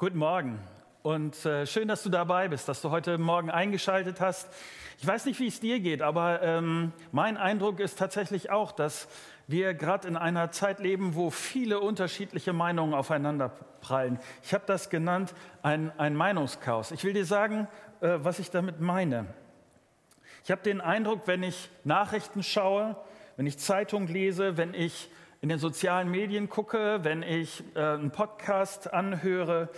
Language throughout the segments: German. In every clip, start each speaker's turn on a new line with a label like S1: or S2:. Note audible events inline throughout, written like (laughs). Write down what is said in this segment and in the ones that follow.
S1: Guten Morgen und äh, schön, dass du dabei bist, dass du heute Morgen eingeschaltet hast. Ich weiß nicht, wie es dir geht, aber ähm, mein Eindruck ist tatsächlich auch, dass wir gerade in einer Zeit leben, wo viele unterschiedliche Meinungen aufeinander prallen. Ich habe das genannt ein, ein Meinungschaos. Ich will dir sagen, äh, was ich damit meine. Ich habe den Eindruck, wenn ich Nachrichten schaue, wenn ich Zeitung lese, wenn ich in den sozialen Medien gucke, wenn ich äh, einen Podcast anhöre,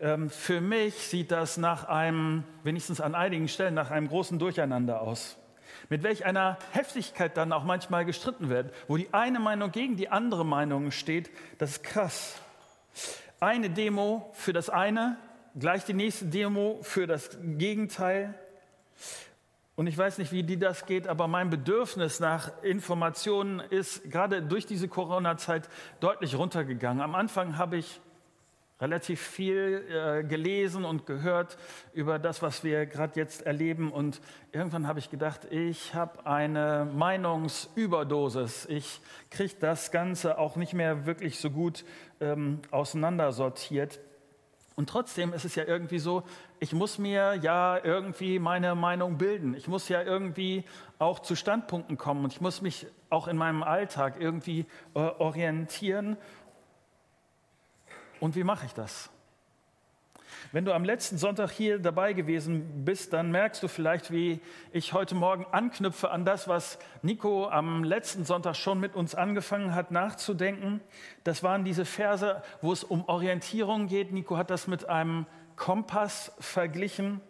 S1: ähm, für mich sieht das nach einem, wenigstens an einigen Stellen, nach einem großen Durcheinander aus. Mit welch einer Heftigkeit dann auch manchmal gestritten wird, wo die eine Meinung gegen die andere Meinung steht, das ist krass. Eine Demo für das eine, gleich die nächste Demo für das Gegenteil. Und ich weiß nicht, wie dir das geht, aber mein Bedürfnis nach Informationen ist gerade durch diese Corona-Zeit deutlich runtergegangen. Am Anfang habe ich relativ viel äh, gelesen und gehört über das, was wir gerade jetzt erleben. Und irgendwann habe ich gedacht, ich habe eine Meinungsüberdosis. Ich kriege das Ganze auch nicht mehr wirklich so gut ähm, auseinandersortiert. Und trotzdem ist es ja irgendwie so, ich muss mir ja irgendwie meine Meinung bilden. Ich muss ja irgendwie auch zu Standpunkten kommen und ich muss mich auch in meinem Alltag irgendwie äh, orientieren. Und wie mache ich das? Wenn du am letzten Sonntag hier dabei gewesen bist, dann merkst du vielleicht, wie ich heute Morgen anknüpfe an das, was Nico am letzten Sonntag schon mit uns angefangen hat nachzudenken. Das waren diese Verse, wo es um Orientierung geht. Nico hat das mit einem Kompass verglichen.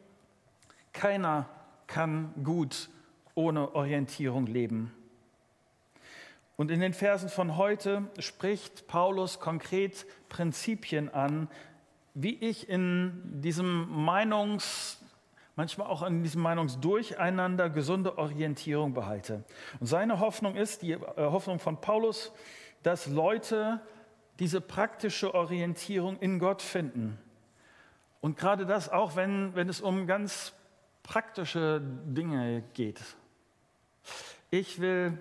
S1: Keiner kann gut ohne Orientierung leben. Und in den Versen von heute spricht Paulus konkret Prinzipien an, wie ich in diesem Meinungs, manchmal auch in diesem Meinungsdurcheinander gesunde Orientierung behalte. Und seine Hoffnung ist, die äh, Hoffnung von Paulus, dass Leute diese praktische Orientierung in Gott finden. Und gerade das auch, wenn, wenn es um ganz praktische Dinge geht. Ich will,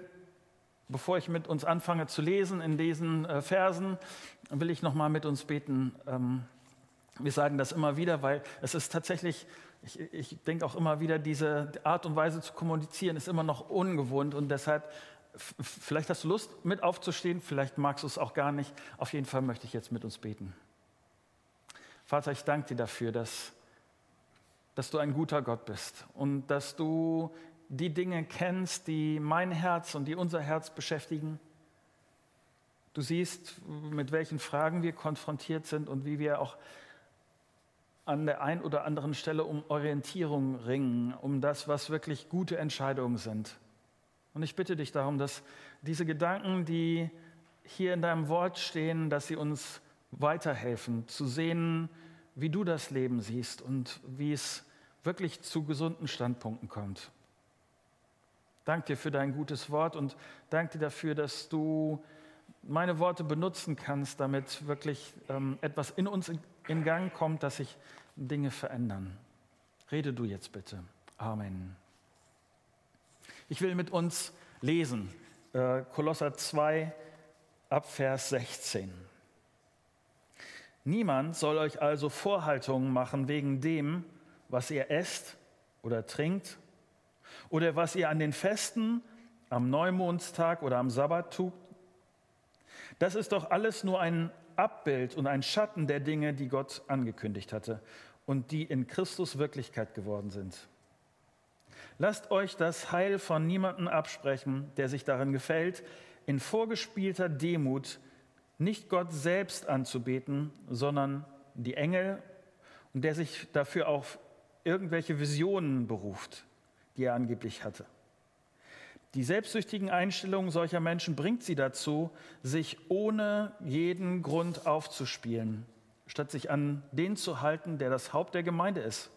S1: bevor ich mit uns anfange zu lesen in diesen äh, Versen, will ich noch mal mit uns beten. Ähm, wir sagen das immer wieder, weil es ist tatsächlich, ich, ich denke auch immer wieder, diese Art und Weise zu kommunizieren ist immer noch ungewohnt und deshalb, vielleicht hast du Lust, mit aufzustehen, vielleicht magst du es auch gar nicht. Auf jeden Fall möchte ich jetzt mit uns beten. Vater, ich danke dir dafür, dass, dass du ein guter Gott bist und dass du die Dinge kennst, die mein Herz und die unser Herz beschäftigen. Du siehst, mit welchen Fragen wir konfrontiert sind und wie wir auch an der einen oder anderen Stelle um Orientierung ringen, um das, was wirklich gute Entscheidungen sind. Und ich bitte dich darum, dass diese Gedanken, die hier in deinem Wort stehen, dass sie uns weiterhelfen, zu sehen, wie du das Leben siehst und wie es wirklich zu gesunden Standpunkten kommt. Dank dir für dein gutes Wort und danke dir dafür, dass du meine Worte benutzen kannst, damit wirklich ähm, etwas in uns in, Gang kommt, dass sich Dinge verändern. Rede du jetzt bitte. Amen. Ich will mit uns lesen, äh, Kolosser 2 ab Vers 16. Niemand soll euch also Vorhaltungen machen wegen dem, was ihr esst oder trinkt oder was ihr an den Festen, am Neumondstag oder am Sabbat tut. Das ist doch alles nur ein Abbild und ein Schatten der Dinge, die Gott angekündigt hatte und die in Christus Wirklichkeit geworden sind. Lasst euch das Heil von niemandem absprechen, der sich darin gefällt, in vorgespielter Demut nicht Gott selbst anzubeten, sondern die Engel und der sich dafür auf irgendwelche Visionen beruft, die er angeblich hatte. Die selbstsüchtigen Einstellungen solcher Menschen bringt sie dazu, sich ohne jeden Grund aufzuspielen, statt sich an den zu halten, der das Haupt der Gemeinde ist.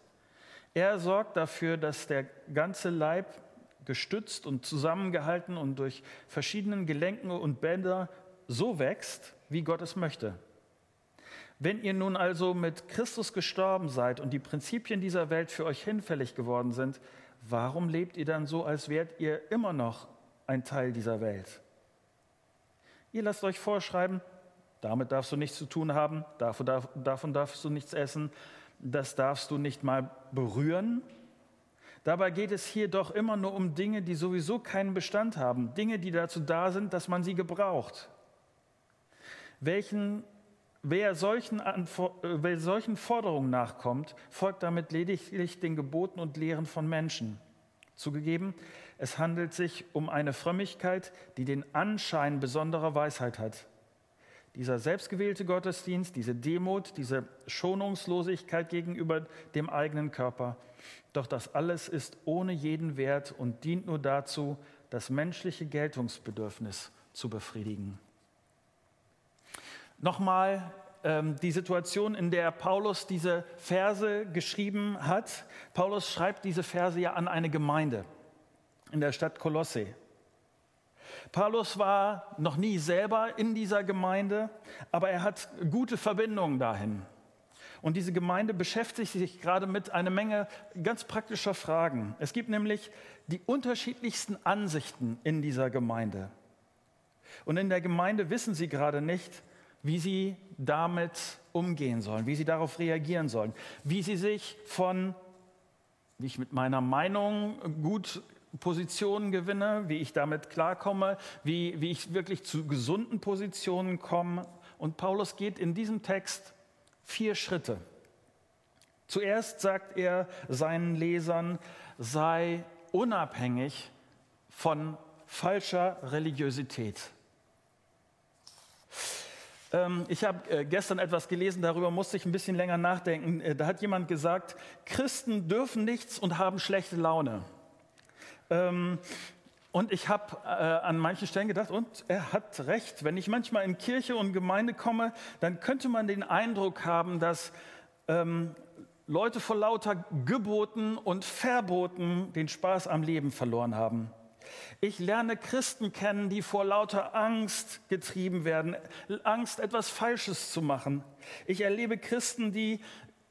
S1: Er sorgt dafür, dass der ganze Leib gestützt und zusammengehalten und durch verschiedenen Gelenken und Bänder so wächst, wie Gott es möchte. Wenn ihr nun also mit Christus gestorben seid und die Prinzipien dieser Welt für euch hinfällig geworden sind, warum lebt ihr dann so, als wärt ihr immer noch ein Teil dieser Welt? Ihr lasst euch vorschreiben, damit darfst du nichts zu tun haben, davon darfst du nichts essen, das darfst du nicht mal berühren. Dabei geht es hier doch immer nur um Dinge, die sowieso keinen Bestand haben, Dinge, die dazu da sind, dass man sie gebraucht. Welchen, wer, solchen, wer solchen Forderungen nachkommt, folgt damit lediglich den Geboten und Lehren von Menschen. Zugegeben, es handelt sich um eine Frömmigkeit, die den Anschein besonderer Weisheit hat. Dieser selbstgewählte Gottesdienst, diese Demut, diese Schonungslosigkeit gegenüber dem eigenen Körper, doch das alles ist ohne jeden Wert und dient nur dazu, das menschliche Geltungsbedürfnis zu befriedigen. Nochmal ähm, die Situation, in der Paulus diese Verse geschrieben hat. Paulus schreibt diese Verse ja an eine Gemeinde in der Stadt Kolosse. Paulus war noch nie selber in dieser Gemeinde, aber er hat gute Verbindungen dahin. Und diese Gemeinde beschäftigt sich gerade mit einer Menge ganz praktischer Fragen. Es gibt nämlich die unterschiedlichsten Ansichten in dieser Gemeinde. Und in der Gemeinde wissen sie gerade nicht, wie sie damit umgehen sollen, wie sie darauf reagieren sollen, wie sie sich von, wie ich mit meiner Meinung gut Positionen gewinne, wie ich damit klarkomme, wie, wie ich wirklich zu gesunden Positionen komme. Und Paulus geht in diesem Text vier Schritte. Zuerst sagt er seinen Lesern, sei unabhängig von falscher Religiosität. Ähm, ich habe äh, gestern etwas gelesen, darüber musste ich ein bisschen länger nachdenken. Äh, da hat jemand gesagt, Christen dürfen nichts und haben schlechte Laune. Ähm, und ich habe äh, an manchen Stellen gedacht, und er hat recht. Wenn ich manchmal in Kirche und Gemeinde komme, dann könnte man den Eindruck haben, dass ähm, Leute vor lauter Geboten und Verboten den Spaß am Leben verloren haben. Ich lerne Christen kennen, die vor lauter Angst getrieben werden, Angst, etwas Falsches zu machen. Ich erlebe Christen, die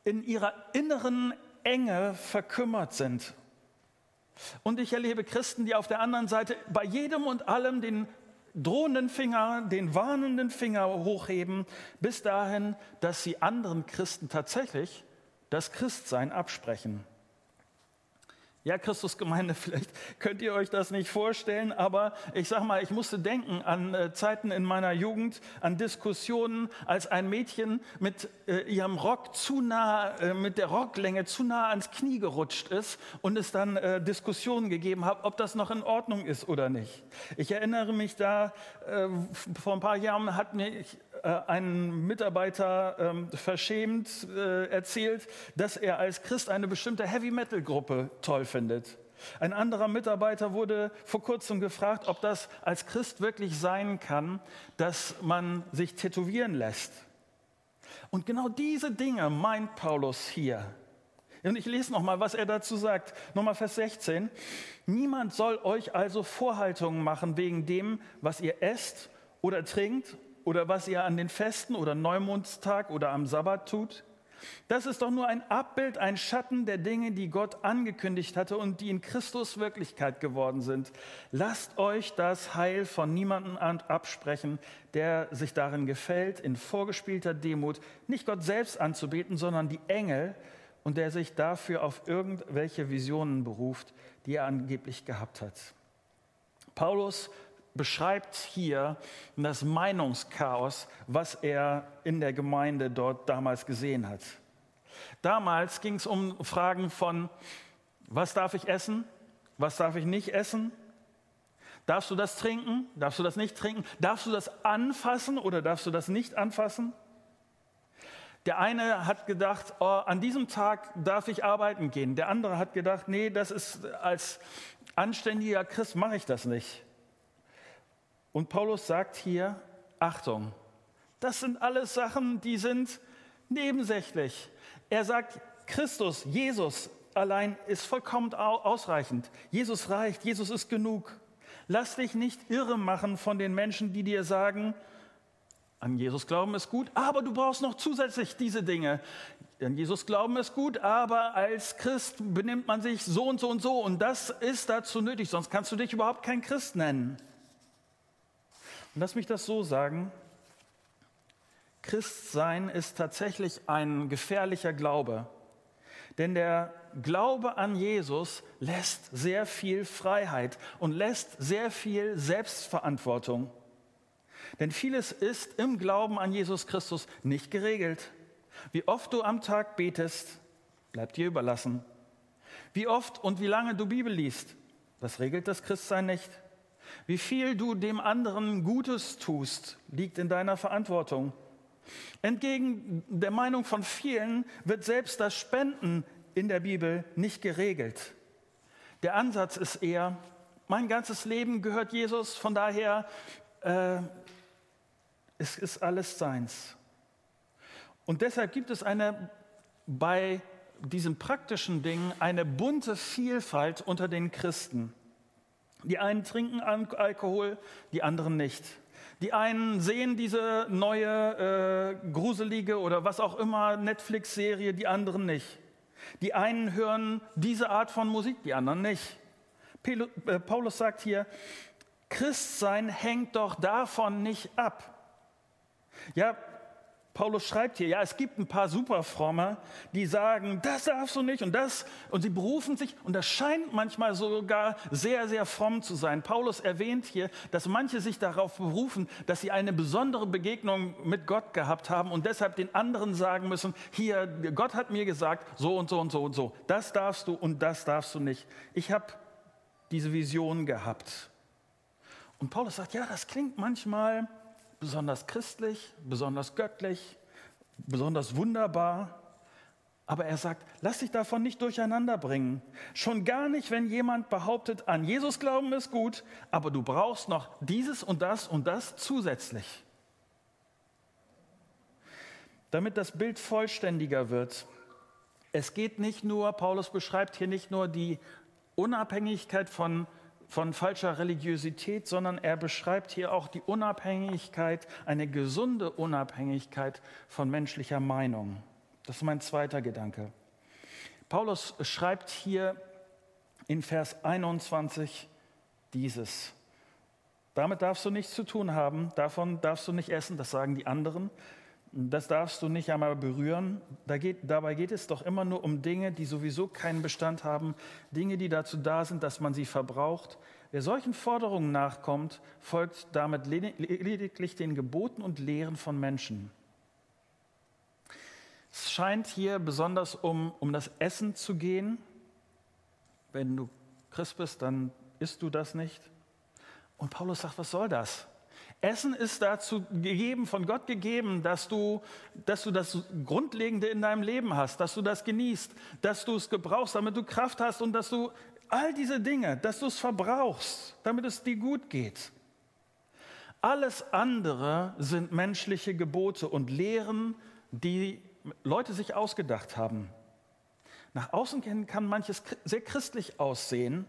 S1: in ihrer inneren Enge verkümmert sind und ich erlebe Christen, die auf der anderen Seite bei jedem und allem den drohenden Finger, den warnenden Finger hochheben, bis dahin, dass sie anderen Christen tatsächlich das Christsein absprechen. Ja, Christusgemeinde, (laughs) vielleicht könnt ihr euch das nicht vorstellen, aber ich sag mal, ich musste denken an äh, Zeiten in meiner Jugend, an Diskussionen, als ein Mädchen mit äh, ihrem Rock zu nah, äh, mit der Rocklänge zu nah ans Knie gerutscht ist und es dann äh, Diskussionen gegeben hat, ob das noch in Ordnung ist oder nicht. Ich erinnere mich da, äh, vor ein paar Jahren hat mich äh, ein Mitarbeiter ähm, verschämt äh, erzählt, dass er als Christ eine bestimmte Heavy-Metal-Gruppe toll findet. Ein anderer Mitarbeiter wurde vor kurzem gefragt, ob das als Christ wirklich sein kann, dass man sich tätowieren lässt. Und genau diese Dinge meint Paulus hier. Und ich lese nochmal, was er dazu sagt. Nochmal Vers 16. Niemand soll euch also Vorhaltungen machen wegen dem, was ihr esst oder trinkt oder was ihr an den Festen oder Neumondstag oder am Sabbat tut? Das ist doch nur ein Abbild, ein Schatten der Dinge, die Gott angekündigt hatte und die in Christus Wirklichkeit geworden sind. Lasst euch das Heil von niemandem absprechen, der sich darin gefällt, in vorgespielter Demut nicht Gott selbst anzubeten, sondern die Engel und der sich dafür auf irgendwelche Visionen beruft, die er angeblich gehabt hat. Paulus beschreibt hier das Meinungschaos, was er in der Gemeinde dort damals gesehen hat. Damals ging es um Fragen von, was darf ich essen, was darf ich nicht essen, darfst du das trinken, darfst du das nicht trinken, darfst du das anfassen oder darfst du das nicht anfassen. Der eine hat gedacht, oh, an diesem Tag darf ich arbeiten gehen. Der andere hat gedacht, nee, das ist als anständiger Christ mache ich das nicht. Und Paulus sagt hier, Achtung, das sind alles Sachen, die sind nebensächlich. Er sagt, Christus, Jesus allein ist vollkommen ausreichend. Jesus reicht, Jesus ist genug. Lass dich nicht irre machen von den Menschen, die dir sagen, an Jesus glauben ist gut, aber du brauchst noch zusätzlich diese Dinge. An Jesus glauben ist gut, aber als Christ benimmt man sich so und so und so und das ist dazu nötig, sonst kannst du dich überhaupt kein Christ nennen. Und lass mich das so sagen. Christsein ist tatsächlich ein gefährlicher Glaube. Denn der Glaube an Jesus lässt sehr viel Freiheit und lässt sehr viel Selbstverantwortung. Denn vieles ist im Glauben an Jesus Christus nicht geregelt. Wie oft du am Tag betest, bleibt dir überlassen. Wie oft und wie lange du Bibel liest, das regelt das Christsein nicht. Wie viel du dem anderen Gutes tust, liegt in deiner Verantwortung. Entgegen der Meinung von vielen wird selbst das Spenden in der Bibel nicht geregelt. Der Ansatz ist eher, mein ganzes Leben gehört Jesus, von daher äh, es ist alles seins. Und deshalb gibt es eine bei diesen praktischen Dingen eine bunte Vielfalt unter den Christen. Die einen trinken Alkohol, die anderen nicht. Die einen sehen diese neue äh, gruselige oder was auch immer Netflix-Serie, die anderen nicht. Die einen hören diese Art von Musik, die anderen nicht. Äh, Paulus sagt hier, Christsein hängt doch davon nicht ab. Ja, Paulus schreibt hier, ja, es gibt ein paar Superfromme, die sagen, das darfst du nicht und das, und sie berufen sich, und das scheint manchmal sogar sehr, sehr fromm zu sein. Paulus erwähnt hier, dass manche sich darauf berufen, dass sie eine besondere Begegnung mit Gott gehabt haben und deshalb den anderen sagen müssen, hier, Gott hat mir gesagt, so und so und so und so, das darfst du und das darfst du nicht. Ich habe diese Vision gehabt. Und Paulus sagt, ja, das klingt manchmal besonders christlich, besonders göttlich, besonders wunderbar. Aber er sagt, lass dich davon nicht durcheinander bringen. Schon gar nicht, wenn jemand behauptet, an Jesus glauben ist gut, aber du brauchst noch dieses und das und das zusätzlich. Damit das Bild vollständiger wird. Es geht nicht nur, Paulus beschreibt hier nicht nur die Unabhängigkeit von von falscher Religiosität, sondern er beschreibt hier auch die Unabhängigkeit, eine gesunde Unabhängigkeit von menschlicher Meinung. Das ist mein zweiter Gedanke. Paulus schreibt hier in Vers 21 dieses. Damit darfst du nichts zu tun haben, davon darfst du nicht essen, das sagen die anderen. Das darfst du nicht einmal berühren. Da geht, dabei geht es doch immer nur um Dinge, die sowieso keinen Bestand haben, Dinge, die dazu da sind, dass man sie verbraucht. Wer solchen Forderungen nachkommt, folgt damit lediglich den Geboten und Lehren von Menschen. Es scheint hier besonders um, um das Essen zu gehen. Wenn du Christ bist, dann isst du das nicht. Und Paulus sagt, was soll das? Essen ist dazu gegeben, von Gott gegeben, dass du, dass du das Grundlegende in deinem Leben hast, dass du das genießt, dass du es gebrauchst, damit du Kraft hast und dass du all diese Dinge, dass du es verbrauchst, damit es dir gut geht. Alles andere sind menschliche Gebote und Lehren, die Leute sich ausgedacht haben. Nach außen kann manches sehr christlich aussehen,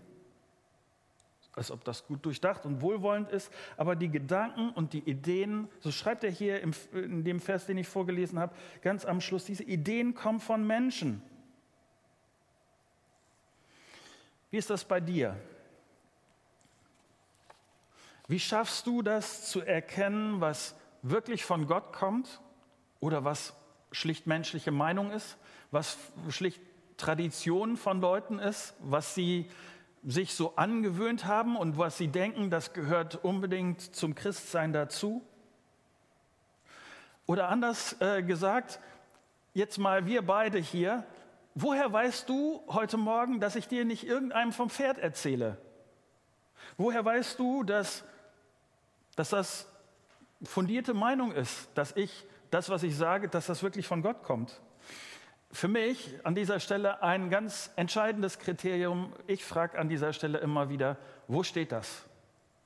S1: als ob das gut durchdacht und wohlwollend ist, aber die Gedanken und die Ideen, so schreibt er hier in dem Vers, den ich vorgelesen habe, ganz am Schluss, diese Ideen kommen von Menschen. Wie ist das bei dir? Wie schaffst du das zu erkennen, was wirklich von Gott kommt oder was schlicht menschliche Meinung ist, was schlicht Tradition von Leuten ist, was sie sich so angewöhnt haben und was sie denken, das gehört unbedingt zum Christsein dazu? Oder anders äh, gesagt, jetzt mal wir beide hier, woher weißt du heute Morgen, dass ich dir nicht irgendeinem vom Pferd erzähle? Woher weißt du, dass, dass das fundierte Meinung ist, dass ich das, was ich sage, dass das wirklich von Gott kommt? Für mich an dieser Stelle ein ganz entscheidendes Kriterium. Ich frage an dieser Stelle immer wieder, wo steht das?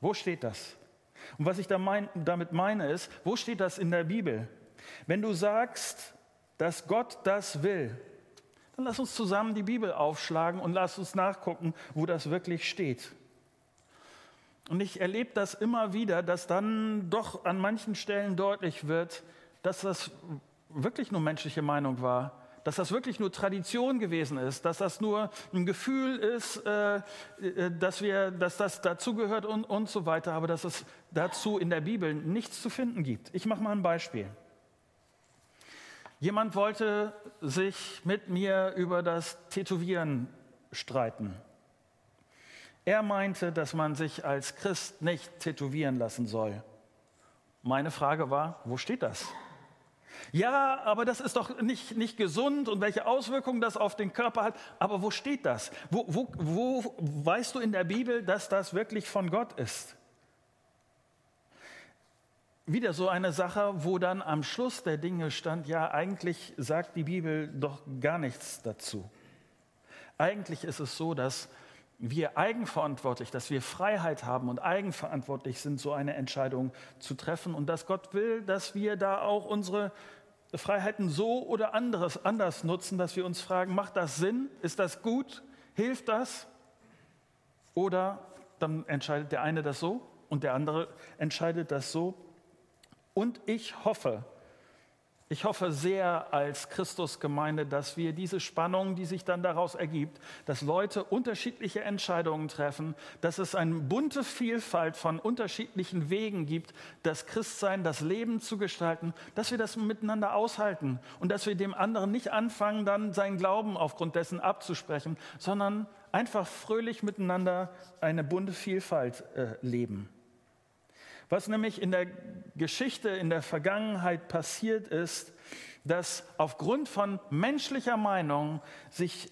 S1: Wo steht das? Und was ich da mein, damit meine ist, wo steht das in der Bibel? Wenn du sagst, dass Gott das will, dann lass uns zusammen die Bibel aufschlagen und lass uns nachgucken, wo das wirklich steht. Und ich erlebe das immer wieder, dass dann doch an manchen Stellen deutlich wird, dass das wirklich nur menschliche Meinung war dass das wirklich nur Tradition gewesen ist, dass das nur ein Gefühl ist, äh, äh, dass, wir, dass das dazugehört und, und so weiter, aber dass es dazu in der Bibel nichts zu finden gibt. Ich mache mal ein Beispiel. Jemand wollte sich mit mir über das Tätowieren streiten. Er meinte, dass man sich als Christ nicht tätowieren lassen soll. Meine Frage war, wo steht das? Ja, aber das ist doch nicht, nicht gesund und welche Auswirkungen das auf den Körper hat. Aber wo steht das? Wo, wo, wo weißt du in der Bibel, dass das wirklich von Gott ist? Wieder so eine Sache, wo dann am Schluss der Dinge stand, ja, eigentlich sagt die Bibel doch gar nichts dazu. Eigentlich ist es so, dass wir eigenverantwortlich, dass wir Freiheit haben und eigenverantwortlich sind, so eine Entscheidung zu treffen und dass Gott will, dass wir da auch unsere Freiheiten so oder anderes, anders nutzen, dass wir uns fragen, macht das Sinn? Ist das gut? Hilft das? Oder dann entscheidet der eine das so und der andere entscheidet das so. Und ich hoffe, ich hoffe sehr als Christusgemeinde, dass wir diese Spannung, die sich dann daraus ergibt, dass Leute unterschiedliche Entscheidungen treffen, dass es eine bunte Vielfalt von unterschiedlichen Wegen gibt, das Christsein, das Leben zu gestalten, dass wir das miteinander aushalten und dass wir dem anderen nicht anfangen, dann seinen Glauben aufgrund dessen abzusprechen, sondern einfach fröhlich miteinander eine bunte Vielfalt äh, leben. Was nämlich in der Geschichte, in der Vergangenheit passiert ist, dass aufgrund von menschlicher Meinung sich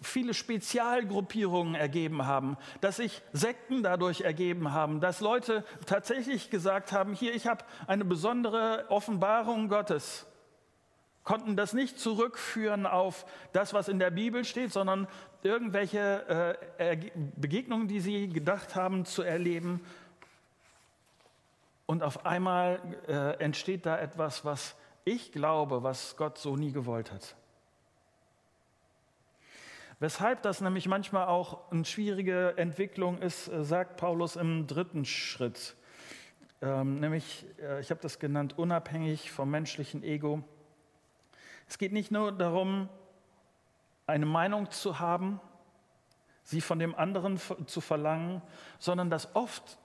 S1: viele Spezialgruppierungen ergeben haben, dass sich Sekten dadurch ergeben haben, dass Leute tatsächlich gesagt haben, hier, ich habe eine besondere Offenbarung Gottes, konnten das nicht zurückführen auf das, was in der Bibel steht, sondern irgendwelche äh, Begegnungen, die sie gedacht haben zu erleben und auf einmal äh, entsteht da etwas, was ich glaube, was Gott so nie gewollt hat. Weshalb das nämlich manchmal auch eine schwierige Entwicklung ist, äh, sagt Paulus im dritten Schritt. Ähm, nämlich, äh, ich habe das genannt, unabhängig vom menschlichen Ego. Es geht nicht nur darum, eine Meinung zu haben, sie von dem anderen zu verlangen, sondern dass oft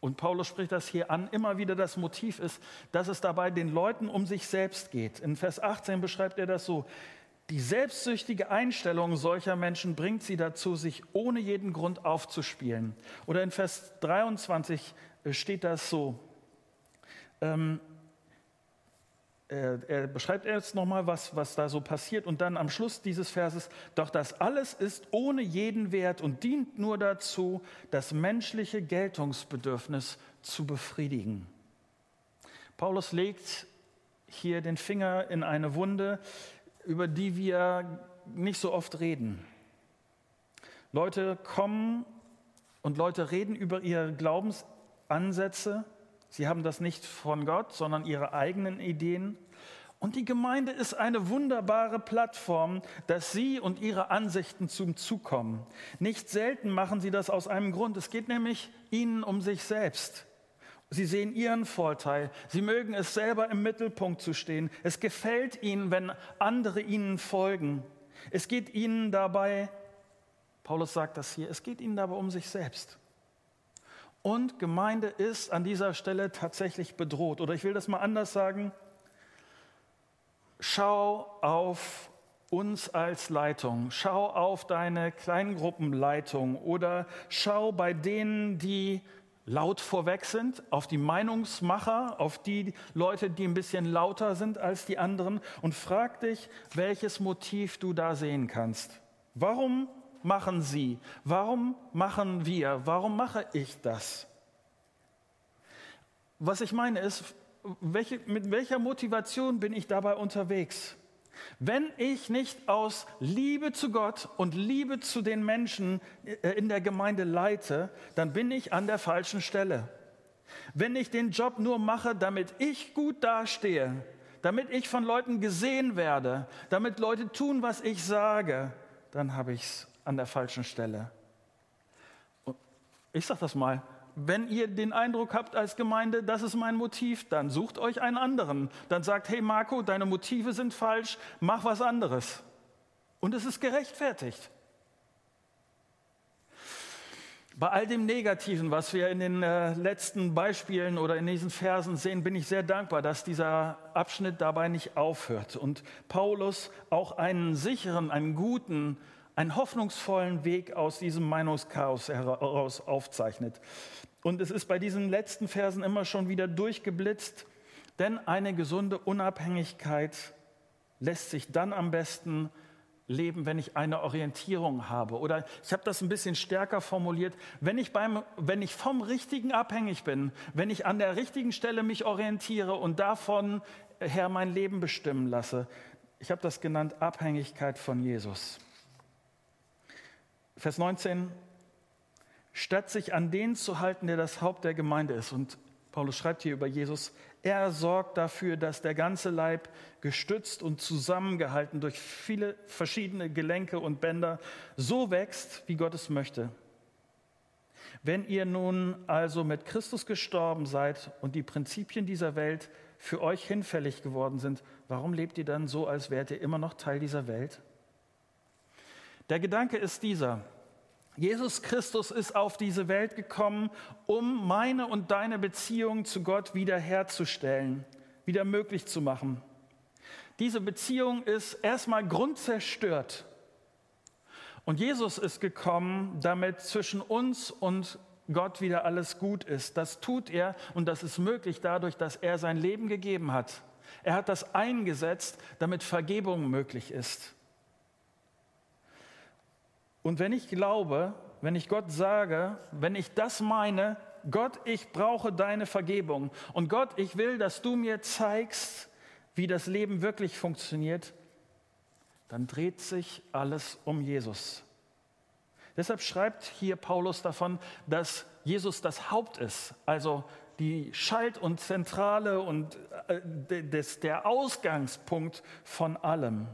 S1: und Paulus spricht das hier an, immer wieder das Motiv ist, dass es dabei den Leuten um sich selbst geht. In Vers 18 beschreibt er das so. Die selbstsüchtige Einstellung solcher Menschen bringt sie dazu, sich ohne jeden Grund aufzuspielen. Oder in Vers 23 steht das so. Ähm, er beschreibt jetzt nochmal, was, was da so passiert und dann am Schluss dieses Verses, doch das alles ist ohne jeden Wert und dient nur dazu, das menschliche Geltungsbedürfnis zu befriedigen. Paulus legt hier den Finger in eine Wunde, über die wir nicht so oft reden. Leute kommen und Leute reden über ihre Glaubensansätze, Sie haben das nicht von Gott, sondern ihre eigenen Ideen. Und die Gemeinde ist eine wunderbare Plattform, dass Sie und Ihre Ansichten zum Zug kommen. Nicht selten machen Sie das aus einem Grund. Es geht nämlich Ihnen um sich selbst. Sie sehen Ihren Vorteil. Sie mögen es selber im Mittelpunkt zu stehen. Es gefällt Ihnen, wenn andere Ihnen folgen. Es geht Ihnen dabei, Paulus sagt das hier, es geht Ihnen dabei um sich selbst. Und Gemeinde ist an dieser Stelle tatsächlich bedroht. Oder ich will das mal anders sagen. Schau auf uns als Leitung. Schau auf deine Kleingruppenleitung oder schau bei denen, die laut vorweg sind, auf die Meinungsmacher, auf die Leute, die ein bisschen lauter sind als die anderen und frag dich, welches Motiv du da sehen kannst. Warum machen Sie? Warum machen wir? Warum mache ich das? Was ich meine ist, welche, mit welcher Motivation bin ich dabei unterwegs? Wenn ich nicht aus Liebe zu Gott und Liebe zu den Menschen äh, in der Gemeinde leite, dann bin ich an der falschen Stelle. Wenn ich den Job nur mache, damit ich gut dastehe, damit ich von Leuten gesehen werde, damit Leute tun, was ich sage, dann habe ich es an der falschen Stelle. Ich sage das mal, wenn ihr den Eindruck habt als Gemeinde, das ist mein Motiv, dann sucht euch einen anderen. Dann sagt, hey Marco, deine Motive sind falsch, mach was anderes. Und es ist gerechtfertigt. Bei all dem Negativen, was wir in den äh, letzten Beispielen oder in diesen Versen sehen, bin ich sehr dankbar, dass dieser Abschnitt dabei nicht aufhört und Paulus auch einen sicheren, einen guten, einen hoffnungsvollen Weg aus diesem Meinungschaos heraus aufzeichnet. Und es ist bei diesen letzten Versen immer schon wieder durchgeblitzt, denn eine gesunde Unabhängigkeit lässt sich dann am besten leben, wenn ich eine Orientierung habe. Oder ich habe das ein bisschen stärker formuliert, wenn ich, beim, wenn ich vom Richtigen abhängig bin, wenn ich an der richtigen Stelle mich orientiere und davon her mein Leben bestimmen lasse. Ich habe das genannt Abhängigkeit von Jesus. Vers 19, statt sich an den zu halten, der das Haupt der Gemeinde ist. Und Paulus schreibt hier über Jesus, er sorgt dafür, dass der ganze Leib gestützt und zusammengehalten durch viele verschiedene Gelenke und Bänder so wächst, wie Gott es möchte. Wenn ihr nun also mit Christus gestorben seid und die Prinzipien dieser Welt für euch hinfällig geworden sind, warum lebt ihr dann so, als wärt ihr immer noch Teil dieser Welt? Der Gedanke ist dieser. Jesus Christus ist auf diese Welt gekommen, um meine und deine Beziehung zu Gott wiederherzustellen, wieder möglich zu machen. Diese Beziehung ist erstmal grundzerstört. Und Jesus ist gekommen, damit zwischen uns und Gott wieder alles gut ist. Das tut er und das ist möglich dadurch, dass er sein Leben gegeben hat. Er hat das eingesetzt, damit Vergebung möglich ist. Und wenn ich glaube, wenn ich Gott sage, wenn ich das meine, Gott, ich brauche deine Vergebung und Gott, ich will, dass du mir zeigst, wie das Leben wirklich funktioniert, dann dreht sich alles um Jesus. Deshalb schreibt hier Paulus davon, dass Jesus das Haupt ist, also die Schalt- und Zentrale und äh, der Ausgangspunkt von allem.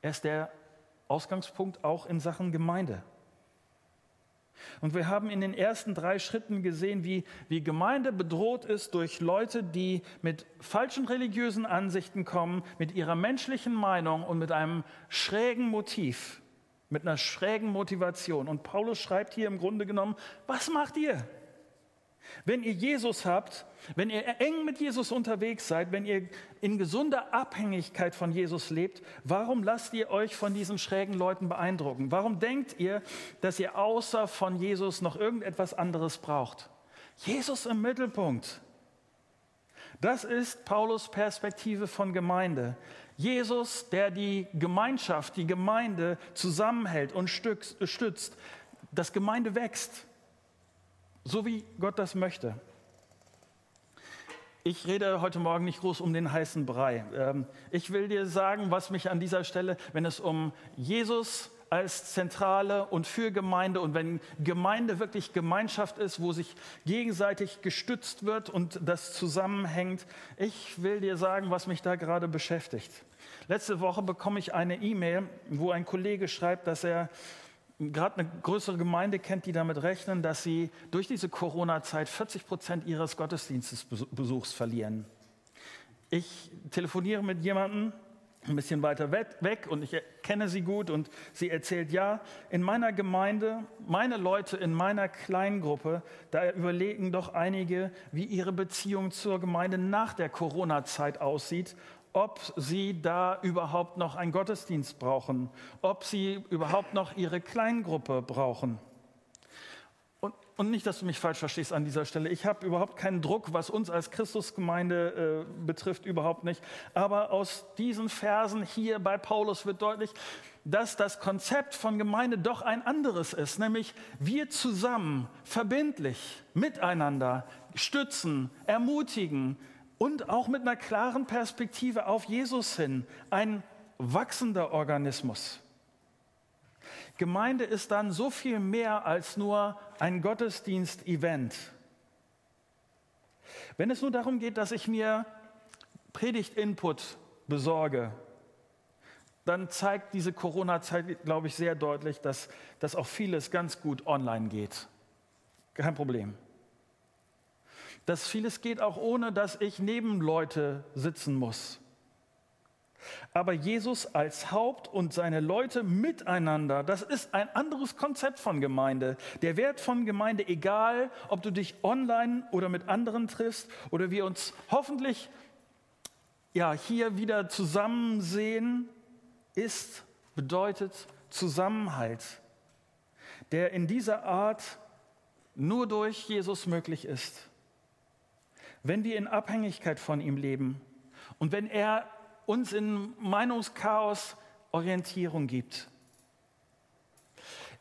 S1: Er ist der Ausgangspunkt auch in Sachen Gemeinde. Und wir haben in den ersten drei Schritten gesehen, wie, wie Gemeinde bedroht ist durch Leute, die mit falschen religiösen Ansichten kommen, mit ihrer menschlichen Meinung und mit einem schrägen Motiv, mit einer schrägen Motivation. Und Paulus schreibt hier im Grunde genommen, was macht ihr? Wenn ihr Jesus habt, wenn ihr eng mit Jesus unterwegs seid, wenn ihr in gesunder Abhängigkeit von Jesus lebt, warum lasst ihr euch von diesen schrägen Leuten beeindrucken? Warum denkt ihr, dass ihr außer von Jesus noch irgendetwas anderes braucht? Jesus im Mittelpunkt. Das ist Paulus Perspektive von Gemeinde. Jesus, der die Gemeinschaft, die Gemeinde zusammenhält und stützt, dass Gemeinde wächst so wie Gott das möchte. Ich rede heute Morgen nicht groß um den heißen Brei. Ähm, ich will dir sagen, was mich an dieser Stelle, wenn es um Jesus als Zentrale und für Gemeinde und wenn Gemeinde wirklich Gemeinschaft ist, wo sich gegenseitig gestützt wird und das zusammenhängt, ich will dir sagen, was mich da gerade beschäftigt. Letzte Woche bekomme ich eine E-Mail, wo ein Kollege schreibt, dass er gerade eine größere Gemeinde kennt, die damit rechnen, dass sie durch diese Corona-Zeit 40 Prozent ihres Gottesdienstbesuchs verlieren. Ich telefoniere mit jemandem, ein bisschen weiter weg und ich kenne sie gut und sie erzählt, ja, in meiner Gemeinde, meine Leute in meiner Kleingruppe, da überlegen doch einige, wie ihre Beziehung zur Gemeinde nach der Corona-Zeit aussieht ob sie da überhaupt noch einen Gottesdienst brauchen, ob sie überhaupt noch ihre Kleingruppe brauchen. Und, und nicht, dass du mich falsch verstehst an dieser Stelle. Ich habe überhaupt keinen Druck, was uns als Christusgemeinde äh, betrifft, überhaupt nicht. Aber aus diesen Versen hier bei Paulus wird deutlich, dass das Konzept von Gemeinde doch ein anderes ist, nämlich wir zusammen, verbindlich, miteinander stützen, ermutigen, und auch mit einer klaren Perspektive auf Jesus hin, ein wachsender Organismus. Gemeinde ist dann so viel mehr als nur ein Gottesdienst-Event. Wenn es nur darum geht, dass ich mir Predigt-Input besorge, dann zeigt diese Corona-Zeit, glaube ich, sehr deutlich, dass, dass auch vieles ganz gut online geht. Kein Problem dass vieles geht auch ohne, dass ich neben Leute sitzen muss. Aber Jesus als Haupt und seine Leute miteinander, das ist ein anderes Konzept von Gemeinde. Der Wert von Gemeinde, egal ob du dich online oder mit anderen triffst oder wir uns hoffentlich ja, hier wieder zusammen sehen, ist, bedeutet Zusammenhalt, der in dieser Art nur durch Jesus möglich ist. Wenn wir in Abhängigkeit von ihm leben und wenn er uns in Meinungschaos Orientierung gibt.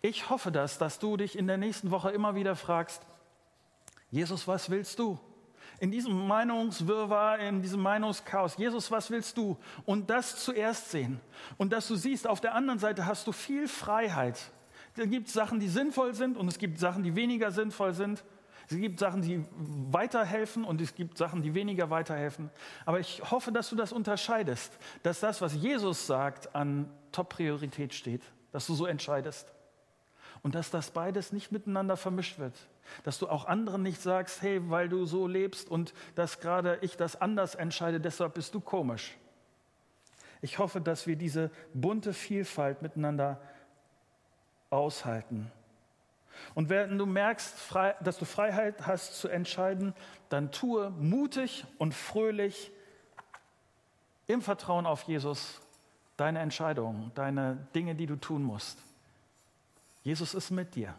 S1: Ich hoffe das, dass du dich in der nächsten Woche immer wieder fragst, Jesus, was willst du? In diesem Meinungswirrwarr, in diesem Meinungschaos, Jesus, was willst du? Und das zuerst sehen. Und dass du siehst, auf der anderen Seite hast du viel Freiheit. Es gibt Sachen, die sinnvoll sind und es gibt Sachen, die weniger sinnvoll sind. Es gibt Sachen, die weiterhelfen und es gibt Sachen, die weniger weiterhelfen. Aber ich hoffe, dass du das unterscheidest, dass das, was Jesus sagt, an Top-Priorität steht, dass du so entscheidest. Und dass das beides nicht miteinander vermischt wird. Dass du auch anderen nicht sagst, hey, weil du so lebst und dass gerade ich das anders entscheide, deshalb bist du komisch. Ich hoffe, dass wir diese bunte Vielfalt miteinander aushalten. Und wenn du merkst, dass du Freiheit hast zu entscheiden, dann tue mutig und fröhlich im Vertrauen auf Jesus deine Entscheidungen, deine Dinge, die du tun musst. Jesus ist mit dir.